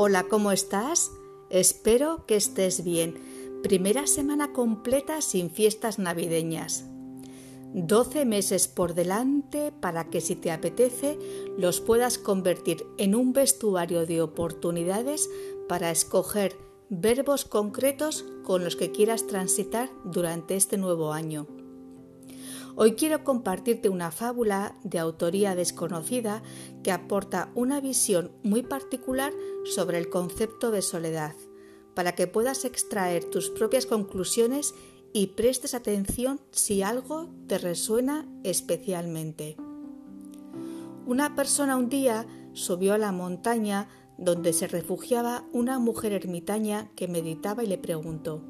Hola, ¿cómo estás? Espero que estés bien. Primera semana completa sin fiestas navideñas. 12 meses por delante para que si te apetece los puedas convertir en un vestuario de oportunidades para escoger verbos concretos con los que quieras transitar durante este nuevo año. Hoy quiero compartirte una fábula de autoría desconocida que aporta una visión muy particular sobre el concepto de soledad, para que puedas extraer tus propias conclusiones y prestes atención si algo te resuena especialmente. Una persona un día subió a la montaña donde se refugiaba una mujer ermitaña que meditaba y le preguntó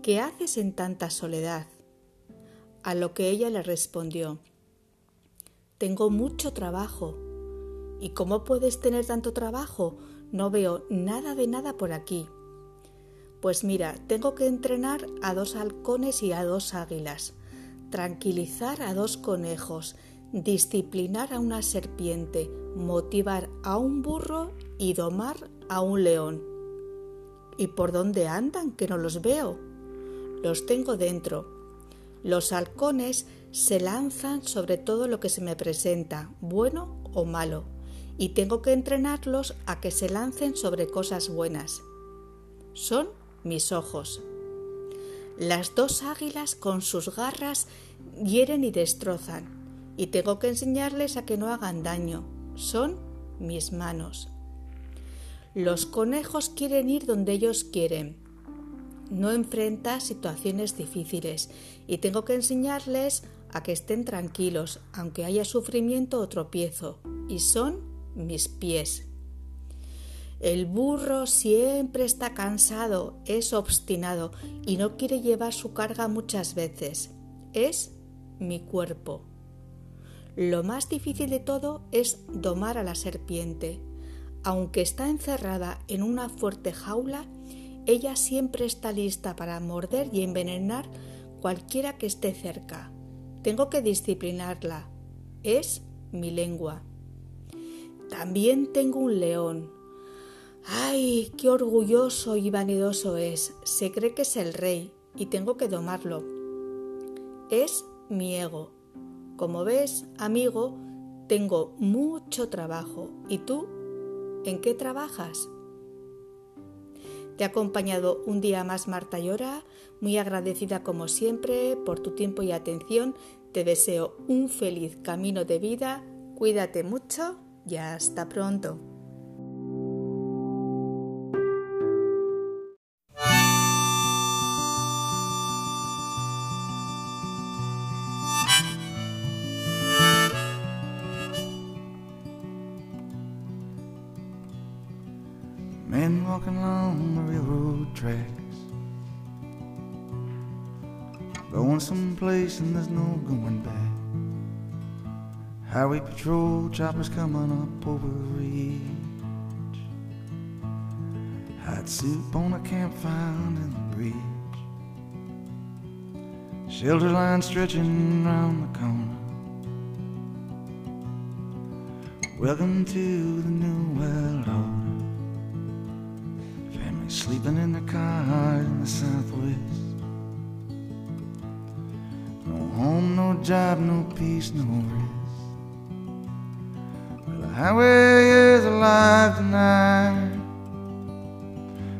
¿Qué haces en tanta soledad? A lo que ella le respondió, Tengo mucho trabajo. ¿Y cómo puedes tener tanto trabajo? No veo nada de nada por aquí. Pues mira, tengo que entrenar a dos halcones y a dos águilas, tranquilizar a dos conejos, disciplinar a una serpiente, motivar a un burro y domar a un león. ¿Y por dónde andan que no los veo? Los tengo dentro, los halcones se lanzan sobre todo lo que se me presenta, bueno o malo, y tengo que entrenarlos a que se lancen sobre cosas buenas. Son mis ojos. Las dos águilas con sus garras hieren y destrozan, y tengo que enseñarles a que no hagan daño. Son mis manos. Los conejos quieren ir donde ellos quieren, no enfrenta situaciones difíciles y tengo que enseñarles a que estén tranquilos, aunque haya sufrimiento o tropiezo, y son mis pies. El burro siempre está cansado, es obstinado y no quiere llevar su carga muchas veces. Es mi cuerpo. Lo más difícil de todo es domar a la serpiente. Aunque está encerrada en una fuerte jaula, ella siempre está lista para morder y envenenar cualquiera que esté cerca. Tengo que disciplinarla. Es mi lengua. También tengo un león. ¡Ay, qué orgulloso y vanidoso es! Se cree que es el rey y tengo que domarlo. Es mi ego. Como ves, amigo, tengo mucho trabajo. ¿Y tú? ¿En qué trabajas? Te ha acompañado un día más Marta Llora, muy agradecida como siempre por tu tiempo y atención. Te deseo un feliz camino de vida, cuídate mucho y hasta pronto. Men walking along the railroad tracks. Going someplace and there's no going back. Highway patrol choppers coming up over the ridge. Hot soup on a campfire in the bridge. Shelter line stretching round the corner. Welcome to the new world order sleeping in the car in the southwest. No home, no job, no peace, no rest. Well, the highway is alive tonight.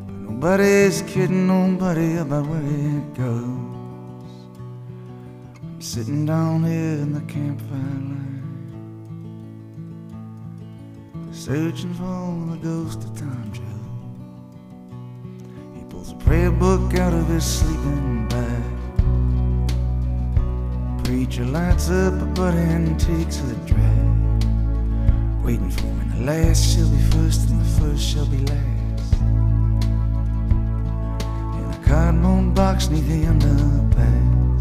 But nobody's kidding nobody about where it goes. I'm sitting down here in the campfire light. Searching for the ghost of time travel pulls a prayer book out of his sleeping bag. Preacher lights up a butt and takes a drag. Waiting for when the last shall be first and the first shall be last. In a cardboard box neath the underpass.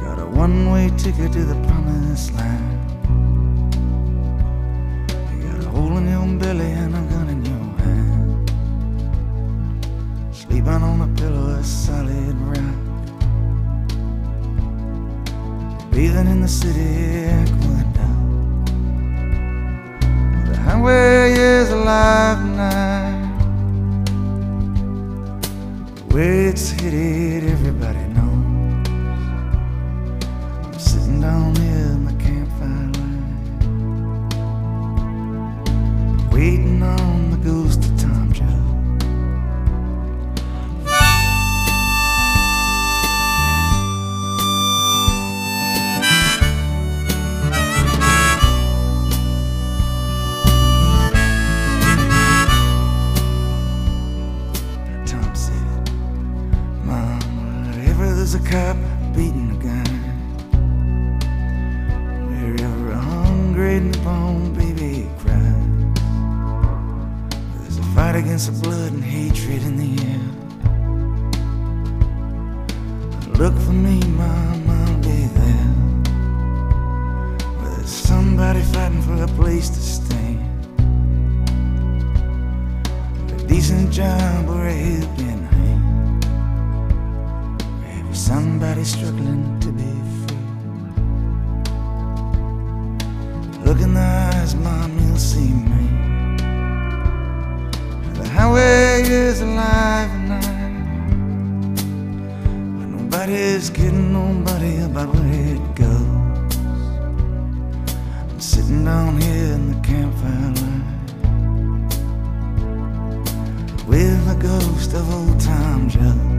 Got a one way ticket to the promised land. You got a hole in your belly Sleeping on a pillow of solid rock. Bathing in the city aqueduct. The highway is alive tonight. The way it's headed, everybody knows. There's a cop beating a gun, a hungry newborn baby cries, there's a fight against the blood and hatred in the air. Look for me, Mom, I'll be there. There's somebody fighting for a place to stand a decent job or a helping hand. Somebody struggling to be free. Look in the eyes, Mom, you'll see me. The highway is alive and I. But nobody's kidding nobody about where it goes. I'm sitting down here in the campfire light with a ghost of old time Joe.